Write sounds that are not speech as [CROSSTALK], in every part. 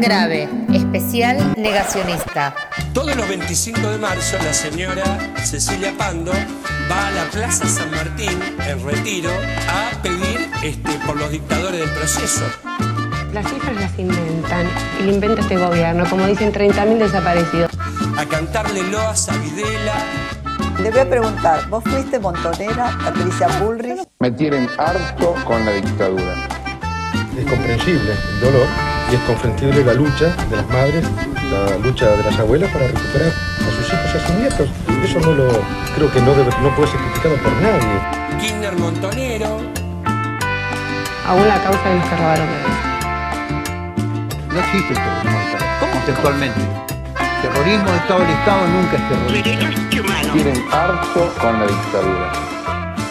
grave, especial negacionista. Todos los 25 de marzo la señora Cecilia Pando va a la Plaza San Martín, en retiro, a pedir este, por los dictadores del proceso. Las cifras las inventan y lo inventa este gobierno, como dicen 30.000 desaparecidos. A cantarle loas a Videla. Le voy a preguntar, ¿vos fuiste montonera, Patricia Bullrich? Me tienen harto con la dictadura. Es comprensible el dolor y es comprensible la lucha de las madres, la lucha de las abuelas para recuperar a sus hijos y a sus nietos. Eso no lo creo que no, debe, no puede ser criticado por nadie. Kirchner Montonero. Aún la causa de los que robaron. No existe el terrorismo de Estado. Conceptualmente. Terrorismo de Estado del Estado nunca es terrorismo. Derechos humanos. Tienen harto con la dictadura.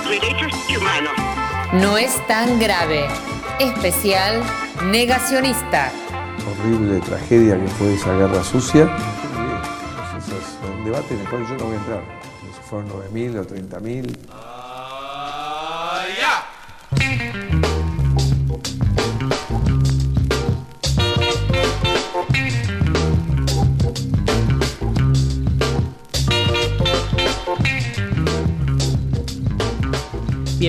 Derechos humanos. No es tan grave, especial negacionista. horrible tragedia que fue esa guerra sucia. Ese es un debate en el cual yo no voy a entrar. Si fueron 9.000 o 30.000.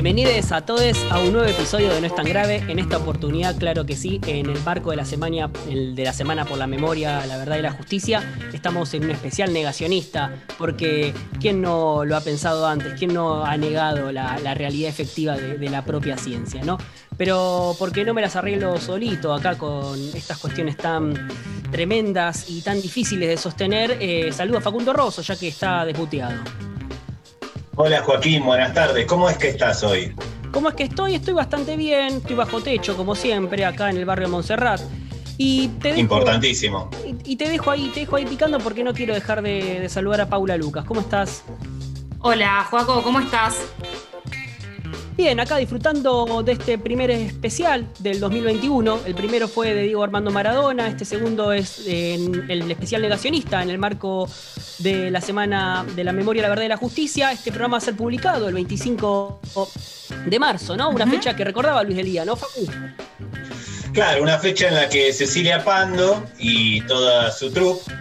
Bienvenidos a todos a un nuevo episodio de No es tan grave. En esta oportunidad, claro que sí, en el marco de la semana, de la semana por la memoria, la verdad y la justicia, estamos en un especial negacionista, porque ¿quién no lo ha pensado antes? ¿Quién no ha negado la, realidad efectiva de, la propia ciencia, no? Pero porque no me las arreglo solito acá con estas cuestiones tan tremendas y tan difíciles de sostener, eh, saludo a Facundo Rosso, ya que está desmuteado. Hola Joaquín, buenas tardes. ¿Cómo es que estás hoy? ¿Cómo es que estoy? Estoy bastante bien, estoy bajo techo, como siempre, acá en el barrio Montserrat. Y te dejo, Importantísimo. Y, y te dejo ahí, te dejo ahí picando porque no quiero dejar de, de saludar a Paula Lucas. ¿Cómo estás? Hola, Joaco, ¿cómo estás? Bien, acá disfrutando de este primer especial del 2021. El primero fue de Diego Armando Maradona, este segundo es en el especial negacionista en el marco de la Semana de la Memoria, la Verdad y la Justicia. Este programa va a ser publicado el 25 de marzo, ¿no? Una fecha que recordaba Luis Delía, ¿no, Facu? Claro, una fecha en la que Cecilia Pando y toda su troupe,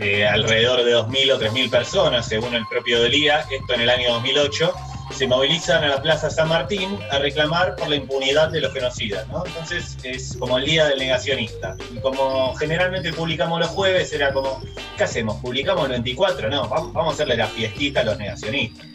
eh, alrededor de 2.000 o 3.000 personas, según el propio Delía, esto en el año 2008, se movilizan a la Plaza San Martín a reclamar por la impunidad de los genocidas, ¿no? Entonces es como el día del negacionista. Y como generalmente publicamos los jueves, era como, ¿qué hacemos? ¿Publicamos el 24? No, vamos a hacerle la fiestita a los negacionistas.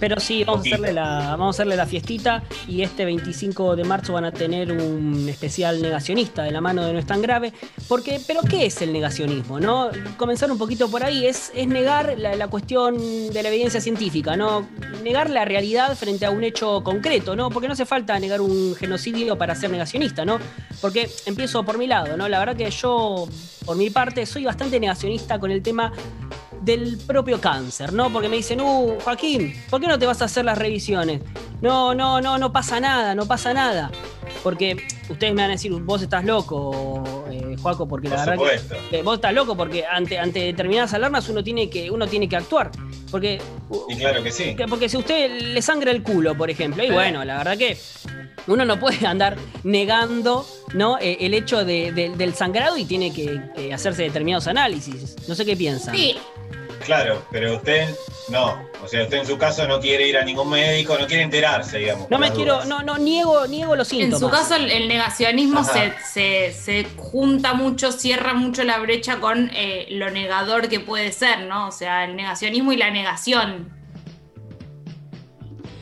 Pero sí, vamos a, hacerle la, vamos a hacerle la fiestita y este 25 de marzo van a tener un especial negacionista de la mano de No es tan grave. Porque, pero ¿qué es el negacionismo? ¿no? Comenzar un poquito por ahí es, es negar la, la cuestión de la evidencia científica, ¿no? Negar la realidad frente a un hecho concreto, ¿no? Porque no hace falta negar un genocidio para ser negacionista, ¿no? Porque empiezo por mi lado, ¿no? La verdad que yo, por mi parte, soy bastante negacionista con el tema del propio cáncer, ¿no? Porque me dicen, uh, Joaquín, ¿por qué no te vas a hacer las revisiones? No, no, no, no pasa nada, no pasa nada. Porque ustedes me van a decir, vos estás loco, eh, Joaco, porque la Por verdad supuesto. que, que vos estás loco, porque ante, ante determinadas alarmas uno tiene que, uno tiene que actuar. Porque, Y claro que sí. que- porque si usted le sangra el culo, por ejemplo, y bueno, la verdad que uno no puede andar negando ¿no? Eh, el hecho de- de- del sangrado y tiene que, que hacerse determinados análisis. No sé qué piensan. Sí, Claro, pero usted no. O sea, usted en su caso no quiere ir a ningún médico, no quiere enterarse, digamos. No me quiero, dudas. no, no, niego, niego los en síntomas. su caso el, el negacionismo se, se- se junta mucho, cierra mucho la brecha con eh, lo negador que puede ser, ¿no? O sea, el negacionismo y la negación.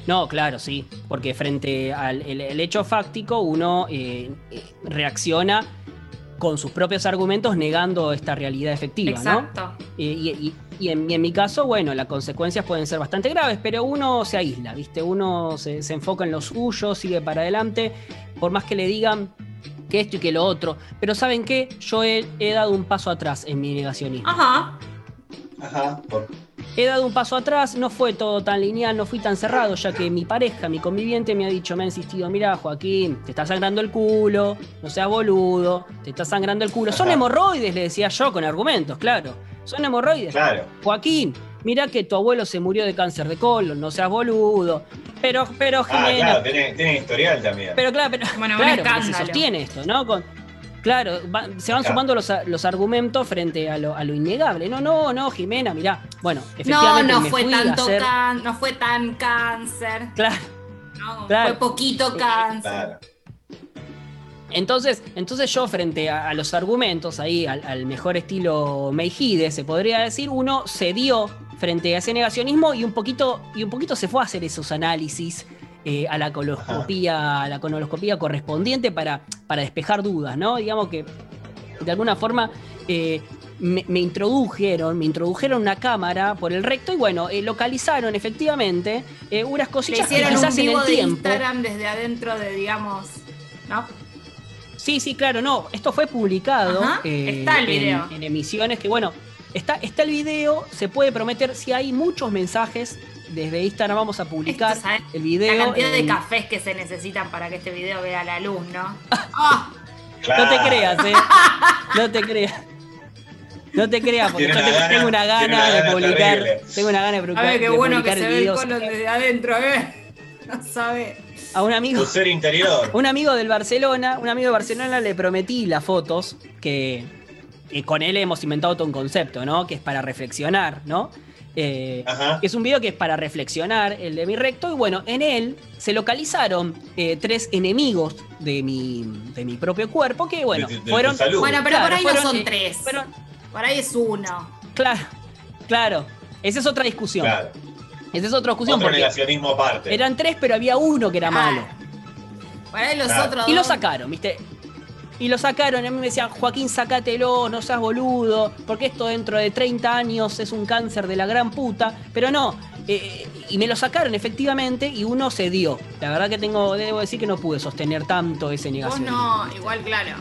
No, claro, sí. Porque frente al el- el hecho fáctico, uno eh, eh, reacciona con sus propios argumentos negando esta realidad efectiva, ¿no? Exacto. Y, y- y- en, y en mi caso, bueno, las consecuencias pueden ser bastante graves, pero uno se aísla, ¿viste? Uno se, se enfoca en lo suyo, sigue para adelante, por más que le digan que esto y que lo otro. Pero ¿saben qué? Yo he, he dado un paso atrás en mi negacionismo. Ajá. Ajá. por- He dado un paso atrás, no fue todo tan lineal, no fui tan cerrado, ya que mi pareja, mi conviviente, me ha dicho, me ha insistido, mira Joaquín, te está sangrando el culo, no seas boludo, te está sangrando el culo. Son hemorroides, le decía yo, con argumentos, claro. Son hemorroides. Claro. Joaquín, mira que tu abuelo se murió de cáncer de colon, no seas boludo. Pero, pero, Ah, claro, tiene, tiene historial también. pero claro, pero, Bueno, claro, se sostiene esto, ¿no? Con, Claro, va- se van Claro. sumando los, argumentos frente a lo, a lo innegable. No, no, no, Jimena, mirá. Bueno, No, efectivamente no me fue tanto hacer- can- no fue tan cáncer. Claro, No, Claro. fue poquito cáncer. Entonces, entonces yo frente a, a los argumentos, ahí al, al mejor estilo Meijide, se podría decir, uno cedió frente a ese negacionismo y un poquito, y un poquito se fue a hacer esos análisis eh, a la coloscopía, a la colonoscopía correspondiente para, para despejar dudas, ¿no? Digamos que de alguna forma eh, me, me introdujeron, me introdujeron una cámara por el recto y bueno, eh, localizaron efectivamente eh, unas Le cosillas que hicieron un quizás en vivo el de tiempo. Instagram desde adentro de, digamos, ¿no? Sí, sí, claro, no. Esto fue publicado eh, está el en- video. En, emisiones que, bueno, está, está el video, se puede prometer, si hay muchos mensajes, desde Instagram vamos a publicar el video. La cantidad de en- cafés que se necesitan para que este video vea la luz, ¿no? [LAUGHS] ¡Ah! No te creas, eh. No te creas. No te creas, porque yo una te- gana- tengo una gana una de publicar. terrible. Tengo una gana de A publicar. ver, qué bueno que se ve el videos colon desde adentro, ¿eh? [LAUGHS] No sabe. A un amigo. Tu ser interior. [LAUGHS] Un amigo del Barcelona, un amigo de Barcelona le prometí las fotos que, que con él hemos inventado todo un concepto, ¿no? Que es para reflexionar, ¿no? Eh, Ajá. es un video que es para reflexionar, el de mi recto, y bueno, en él se localizaron eh, tres enemigos de mi, de mi propio cuerpo que, bueno, De- de tu fueron... salud. Bueno, pero por ahí fueron, no son eh, tres. fueron- Por ahí es uno. claro, claro, esa es otra discusión. Claro. Esa es otra discusión Otro porque negacionismo aparte. eran tres, pero había uno que era malo. Por ahí los Claro. otros Y lo sacaron, ¿viste? Y lo sacaron, y a mí me decían, Joaquín, sacátelo, no seas boludo, porque esto dentro de 30 años es un cáncer de la gran puta. Pero no, eh, y me lo sacaron efectivamente y uno se dio. La verdad que tengo, debo decir que no pude sostener tanto ese Vos negación. no, igual, claro.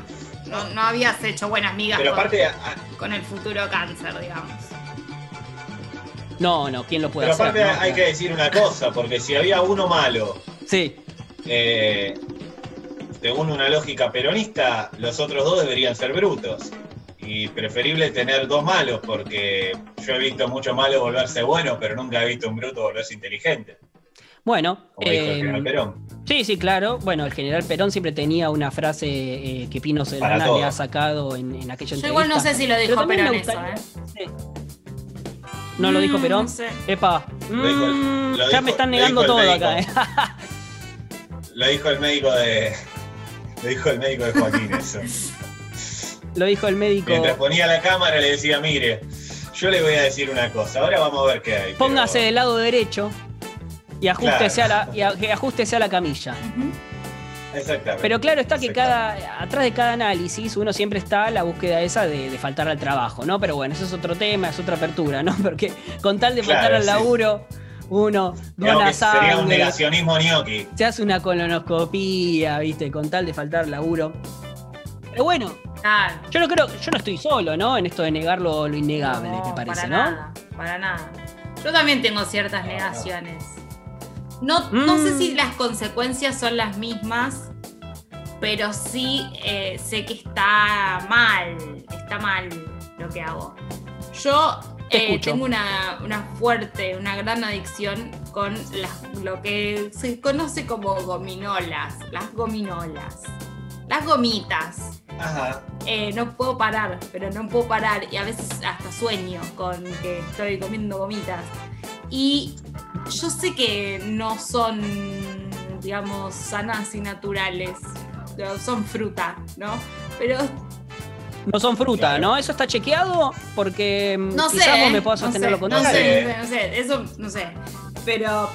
No, no habías hecho buenas migas Pero con, aparte, a- con el futuro cáncer, digamos. No, no, ¿quién lo puede pero hacer? aparte no? hay que decir una cosa, porque si había uno malo, Sí, eh, según una lógica peronista, los otros dos deberían ser brutos. Y preferible tener dos malos, porque yo he visto muchos malos volverse buenos, pero nunca he visto un bruto volverse inteligente, bueno. como dijo el eh, general Perón. Sí, sí, claro. Bueno, el general Perón siempre tenía una frase eh, que Pino todo. le ha sacado en, en aquella Yo entrevista. igual no sé si lo Pero dijo Perón eso, ¿eh? Sí. ¿No lo dijo Mm, Perón? no sé. Epa. Lo dijo- Mm, lo ya dijo- me están negando todo acá. eh. [LAUGHS] Lo dijo el médico de. Lo dijo el médico de Joaquín eso. Lo dijo el médico. Mientras ponía la cámara le decía, mire, yo le voy a decir una cosa, ahora vamos a ver qué hay. Póngase pero- del lado derecho y ajustese, a, la, y a- y ajústese a la camilla. Exactamente. Pero claro está que cada, atrás de cada análisis uno siempre está la búsqueda esa de, de faltar al trabajo, ¿no? Pero bueno, eso es otro tema, es otra apertura, ¿no? [LAUGHS] Porque con tal de faltar al sí. laburo, uno dona que sería un sangre, negacionismo gnocchi. se hace una colonoscopía, ¿viste? Con tal de faltar al laburo. Pero bueno, Claro. yo no creo, yo no estoy solo, ¿no? En esto de negar lo, lo innegable, me parece, para ¿no? nada, para nada. Yo también tengo ciertas negaciones. No, no Mm. sé si las consecuencias son las mismas, pero sí eh, sé que está mal, está mal lo que hago. Yo Te eh, tengo una, una fuerte, una gran adicción con las- lo que se conoce como gominolas, las gominolas, las gomitas. Ajá. Eh, no puedo parar, pero no puedo parar. Y a veces hasta sueño con que estoy comiendo gomitas. Y yo sé que no son, digamos, sanas y naturales. no, Son fruta, ¿no? Pero No son fruta, ¿no? ¿Eso está chequeado? Porque mm, no sé. quizás vos ¿eh? me puedas no sostener sé, lo no contrario. sé, no sé, no sé, eso no sé. Pero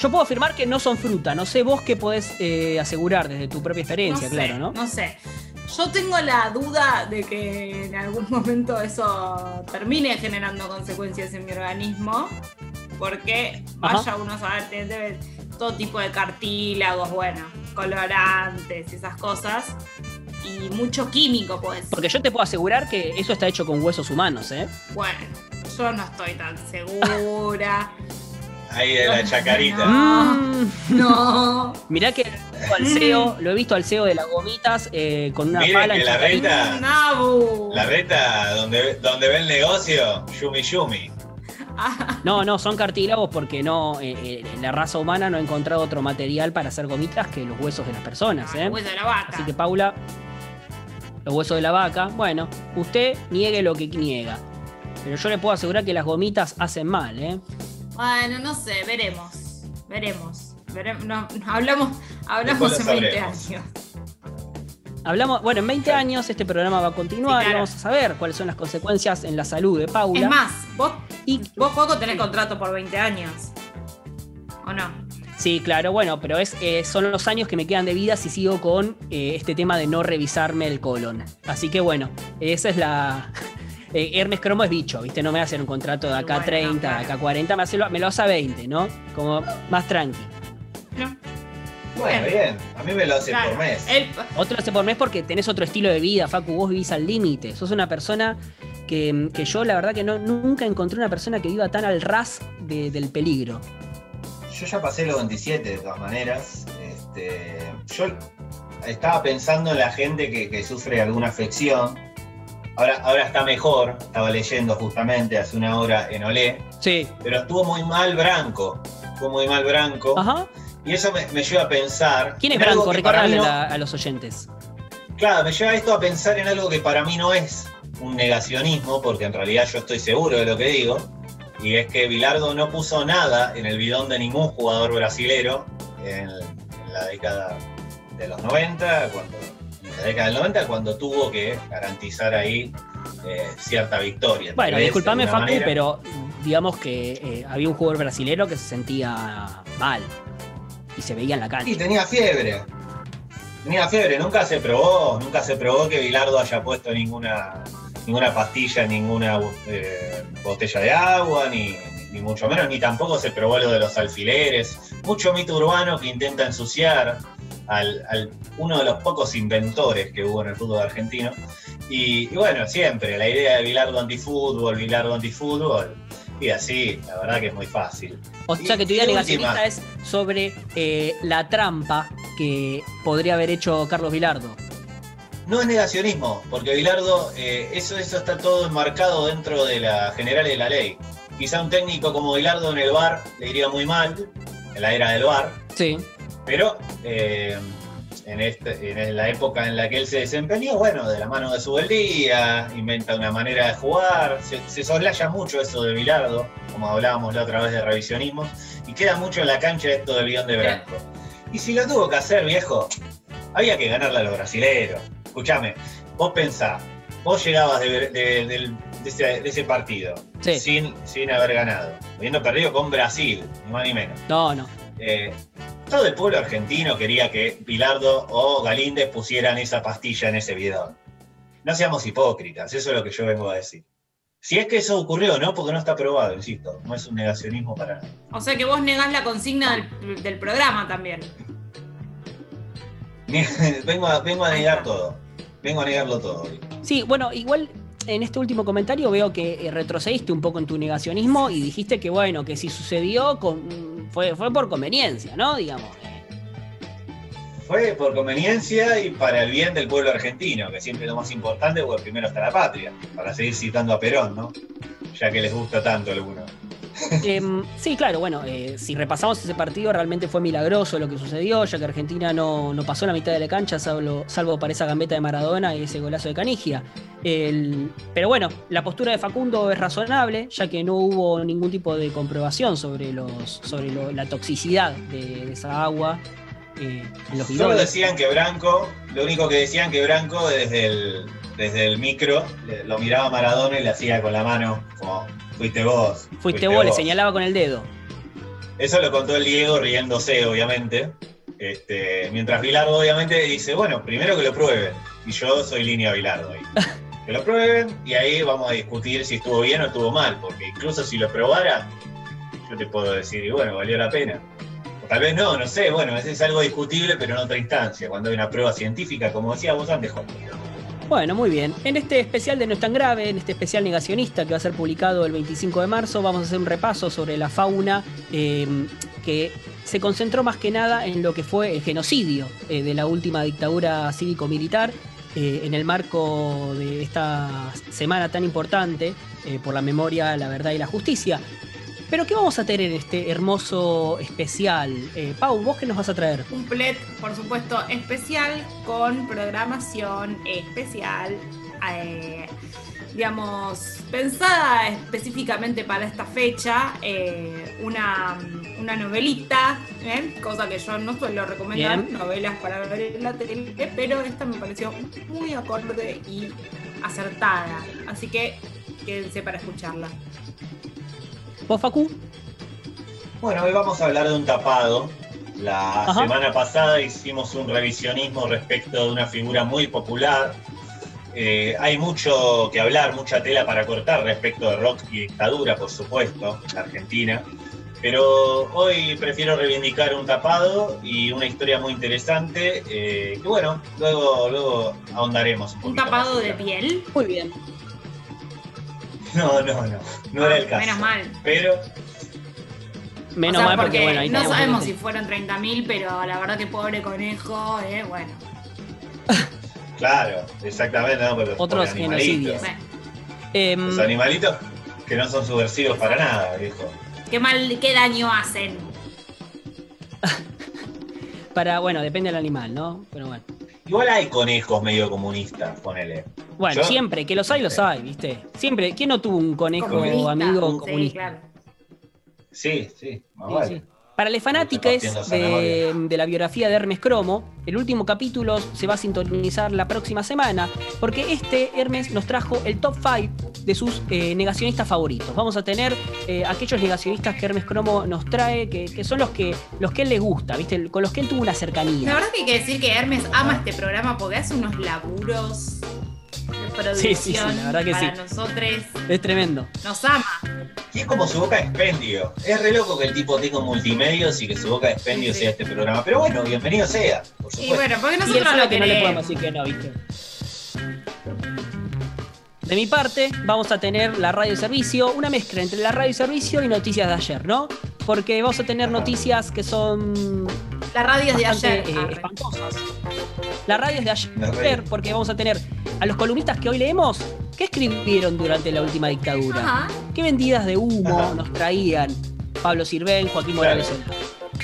Yo puedo afirmar que no son fruta. No sé vos qué podés eh, asegurar desde tu propia experiencia, no claro, ¿no? No sé. Yo tengo la duda de que en algún momento eso termine generando consecuencias en mi organismo. Porque Ajá. vaya uno a saber, te- debe todo tipo de cartílagos, bueno, colorantes y esas cosas. Y mucho químico, pues. Porque yo te puedo asegurar que eso está hecho con huesos humanos, ¿eh? Bueno, yo no estoy tan segura. [LAUGHS] Ahí de la chacarita. Mm. [LAUGHS] No. Mirá que lo he visto al CEO, lo he visto al CEO de las gomitas eh, con una Mire pala que en la Chacarita. reta, Nabu. la reta donde, donde ve el negocio, yumi yumi. No, no, son cartílagos porque no, eh, eh, la raza humana no ha encontrado otro material para hacer gomitas que los huesos de las personas, ¿eh? Hueso de la vaca. Así que Paula, los huesos de la vaca. Bueno, usted niegue lo que niega. Pero yo le puedo asegurar que las gomitas hacen mal, ¿eh? Bueno, no sé, veremos. Veremos. Veremos. No, no, hablamos hablamos en lo 20 sabremos. años. Hablamos, bueno, en 20 años este programa va a continuar Sí, claro. y vamos a saber cuáles son las consecuencias en la salud de Paula. Es más, vos, Y- vos Juaco, tenés contrato por 20 años. ¿O no? Sí, claro, bueno, pero es, eh, son los años que me quedan de vida si sigo con eh, este tema de no revisarme el colon. Así que bueno, esa es la. [LAUGHS] eh, Hermes Cromo es bicho, ¿viste? No me va a hacer un contrato de acá Bueno, 30, claro. de acá 40, me, hace, me lo hace a 20, ¿no? Como más tranqui. Bueno, bien. A mí me lo hace Claro, por mes. él- Otro hace por mes porque tenés otro estilo de vida, Facu, vos vivís al límite. Sos una persona que, que yo la verdad que no, nunca encontré una persona que viva tan al ras de- del peligro. Yo ya pasé los 27 de todas maneras. Este, yo estaba pensando en la gente que, que sufre alguna afección. Ahora, ahora está mejor, estaba leyendo justamente hace una hora en Olé, Sí. pero estuvo muy mal Branco. Estuvo muy mal Branco. Ajá. Y eso me, me lleva a pensar. ¿Quién es Branco? Recordale no- a los oyentes. Claro, me lleva esto a pensar en algo que para mí no es un negacionismo, porque en realidad yo estoy seguro de lo que digo, y es que Bilardo no puso nada en el bidón de ningún jugador brasilero en, en la década de los 90, cuando, en la década del 90, cuando tuvo que garantizar ahí eh, cierta victoria. Bueno, disculpame, Facu, manera. pero digamos que eh, había un jugador brasilero que se sentía mal y se veía en la cancha. Sí, tenía fiebre. Tenía fiebre, nunca se probó, nunca se probó que Bilardo haya puesto ninguna, ninguna pastilla, ninguna eh, botella de agua, ni, ni mucho menos, ni tampoco se probó lo de los alfileres. Mucho mito urbano que intenta ensuciar al, al- uno de los pocos inventores que hubo en el fútbol argentino. Y, y bueno, siempre, la idea de Bilardo antifútbol, Bilardo antifútbol, y así, la verdad que es muy fácil. O sea que tu idea negacionista es sobre eh, la trampa que podría haber hecho Carlos Vilardo. No es negacionismo, porque Bilardo, eh, eso, eso está todo enmarcado dentro de la general de la ley. Quizá un técnico como Bilardo en el bar le iría muy mal, en la era del bar, Sí. pero eh, en, este- en la época en la que él se desempeñó, bueno, de la mano de su beldía, inventa una manera de jugar, se, se soslaya mucho eso de Bilardo, como hablábamos la otra vez de revisionismo, y queda mucho en la cancha esto del guion de Branco. Y si lo tuvo que hacer, viejo, había que ganarle a los brasileros. Escúchame, vos pensá, vos llegabas de, de- del- de ese, de ese partido Sí. sin, sin haber ganado, habiendo perdido con Brasil, ni más ni menos. No, no. Eh, todo el pueblo argentino quería que Bilardo o Galíndez pusieran esa pastilla en ese bidón. No seamos hipócritas, eso es lo que yo vengo a decir. Si es que eso ocurrió, ¿no? Porque no está probado, insisto, no es un negacionismo para nada. O sea que vos negás la consigna del, del programa también. [LAUGHS] vengo, a, vengo a negar todo, vengo a negarlo todo. hoy. Sí, bueno, igual en este último comentario veo que eh, retrocediste un poco en tu negacionismo y dijiste que bueno, que si sucedió con- fue, fue por conveniencia, ¿no? Digamos. Fue por conveniencia y para el bien del pueblo argentino, que siempre es lo más importante, porque primero está la patria, para seguir citando a Perón, ¿no? Ya que les gusta tanto a algunos. Em, sí, claro, bueno, eh, si repasamos ese partido, realmente fue milagroso lo que sucedió, ya que Argentina no, no pasó la mitad de la cancha, salvo, salvo para esa gambeta de Maradona y ese golazo de Canigia. El- pero bueno, la postura de Facundo es razonable, ya que no hubo ningún tipo de comprobación sobre, los, sobre lo- la toxicidad de, de esa agua eh, en los Solo decían que Branco, lo único que decían que Branco desde el, desde el micro lo miraba Maradona y le hacía con la mano como fuiste vos. Fuiste vos, le señalaba con el dedo. Eso lo contó el Diego riéndose, obviamente. Este, mientras Bilardo, obviamente, dice, bueno, primero que lo prueben. Y yo soy línea Bilardo ahí. [LAUGHS] Que lo prueben y ahí vamos a discutir si estuvo bien o estuvo mal. Porque incluso si lo probara, yo te puedo decir, y bueno, valió la pena. O tal vez no, no sé, bueno, ese es algo discutible, pero en otra instancia, cuando hay una prueba científica, como decía vos antes, Juan. Bueno, muy bien. En este especial de No es tan grave, en este especial negacionista que va a ser publicado el 25 de marzo, vamos a hacer un repaso sobre la fauna eh, que se concentró más que nada en lo que fue el genocidio eh, de la última dictadura cívico-militar eh, en el marco de esta semana tan importante eh, por la memoria, la verdad y la justicia. Pero ¿qué vamos a tener en este hermoso especial? Eh, Pau, ¿vos qué nos vas a traer? Un plet, por supuesto, especial con programación especial. eh, digamos, pensada específicamente para esta fecha, eh, una, una novelita, ¿eh? cosa que yo no suelo recomendar, Bien. novelas para ver en la tele, pero esta me pareció muy acorde y acertada. Así que quédense para escucharla. ¿Vos, Facu? Bueno, hoy vamos a hablar de un tapado. La Ajá. semana pasada hicimos un revisionismo respecto de una figura muy popular. Eh, hay mucho que hablar, mucha tela para cortar respecto de rock y dictadura, por supuesto, en Argentina. Pero hoy prefiero reivindicar un tapado y una historia muy interesante, eh, que bueno, luego, luego ahondaremos. Un, Un tapado de piel. Muy bien. [LAUGHS] No, no, no, no era el caso. Menos mal. Pero Menos O sea, mal porque, bueno, ahí no sabemos si fueron 30.000, pero la verdad que pobre conejo, eh, bueno. [LAUGHS] Claro, exactamente, no, pero Otros genocidios. Em, Los animalitos que no son subversivos para nada, viejo. Qué mal, qué daño hacen. [LAUGHS] para, bueno, depende del animal, ¿no? Pero bueno. Igual hay conejos medio comunistas, ponele. Bueno, Yo- siempre, que los hay, los hay, ¿viste? Siempre, ¿quién no tuvo un conejo Comunista, amigo sí, comunista? claro. Sí, sí, más Sí, vale. sí. Para los fanáticos de, de la biografía de Hermes Cromo, el último capítulo se va a sintonizar la próxima semana, porque este Hermes nos trajo el top 5 de sus eh, negacionistas favoritos. Vamos a tener eh, aquellos negacionistas que Hermes Cromo nos trae, que, que son los que, los que él le gusta, ¿viste? Con los que él tuvo una La cercanía. verdad que hay que decir que Hermes ama este programa porque hace unos laburos producción Sí, sí, sí, la verdad que para sí. nosotros. Es tremendo. Nos ama. Y es como su boca de expendio. Es re loco que el tipo tenga multimedios y que su boca de expendio Sí, sí. sea este programa. Pero bueno, bienvenido sea, por Y bueno, porque Y nosotros sabe lo que no le podemos decir que no, ¿viste? De mi parte, vamos a tener la radio servicio, una mezcla entre la radio servicio y noticias de ayer, ¿no? Porque vamos a tener noticias que son La radio es de ayer. eh, espantosas. La radio es de ayer, porque vamos a tener a los columnistas que hoy leemos, ¿qué escribieron durante la última dictadura? Ajá. ¿Qué vendidas de humo Ajá. nos traían Pablo Sirven, Joaquín Claro. Morales?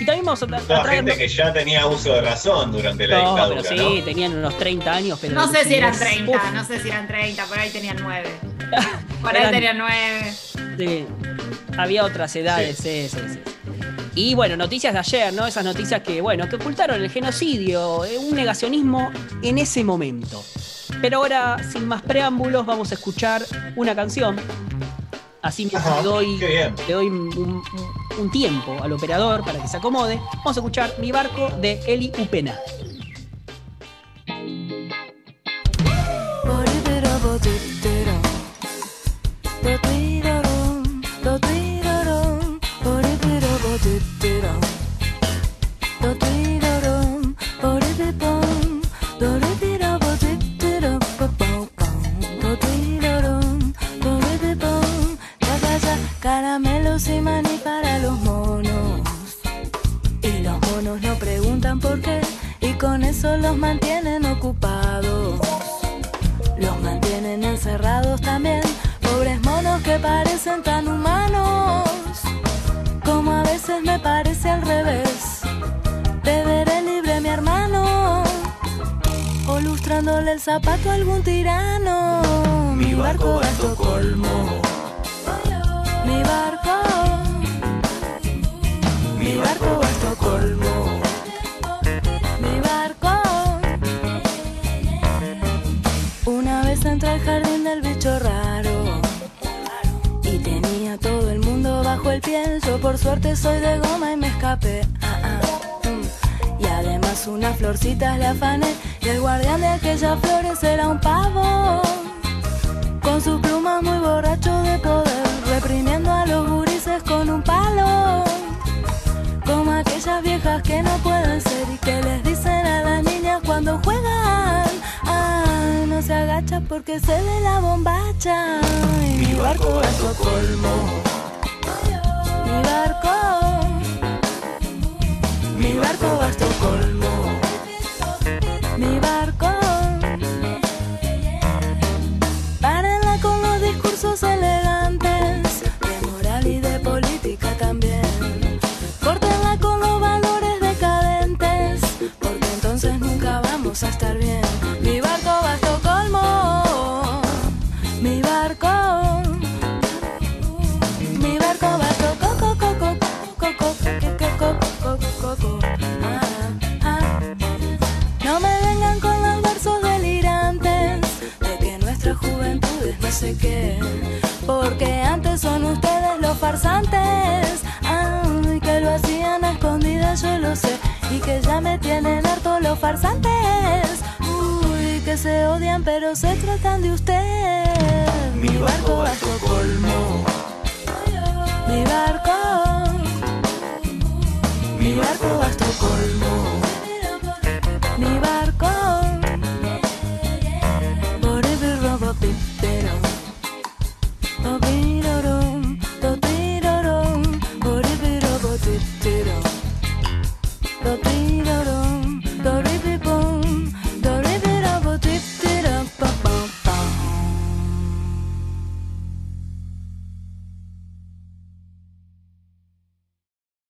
Y también vamos a, tra- a Toda traer... gente que ya tenía uso de razón durante la No, dictadura, pero sí, ¿no? tenían unos 30 años, pero... No sé si eran lucidez, 30, uf, no sé si eran 30, por ahí tenían 9. [LAUGHS] Por ahí Eran- tenían 9. Sí, había otras edades, sí. Sí, sí, Y bueno, noticias de ayer, ¿no? Esas noticias que, bueno, que ocultaron el genocidio, eh, un negacionismo en ese momento. Pero ahora, sin más preámbulos, vamos a escuchar una canción. Así que Ajá, le doy, le doy un, un- un tiempo al operador para que se acomode. Vamos a escuchar Mi Barco de Eli Upena. Lustrándole el zapato a algún tirano. Mi barco va a Estocolmo. Mi barco. Mi barco va a Estocolmo. Mi barco. Una vez entré al jardín del bicho raro. Y tenía todo el mundo bajo el pie. Yo por suerte soy de goma y me escapé. Además unas florcitas le afané. Y el guardián de aquellas flores era un pavo. Con sus plumas muy borracho de poder. Reprimiendo a los gurises con un palo. Como aquellas viejas que no pueden ser y que les dicen a las niñas cuando juegan. Ah, no se agacha porque se ve la bombacha. Y mi barco va a Estocolmo. Mi barco. Mi barco va a Estocolmo. Mi barco. Se odian pero se tratan de usted. Mi barco a Estocolmo. Mi barco. Mi barco a Estocolmo. Mi barco.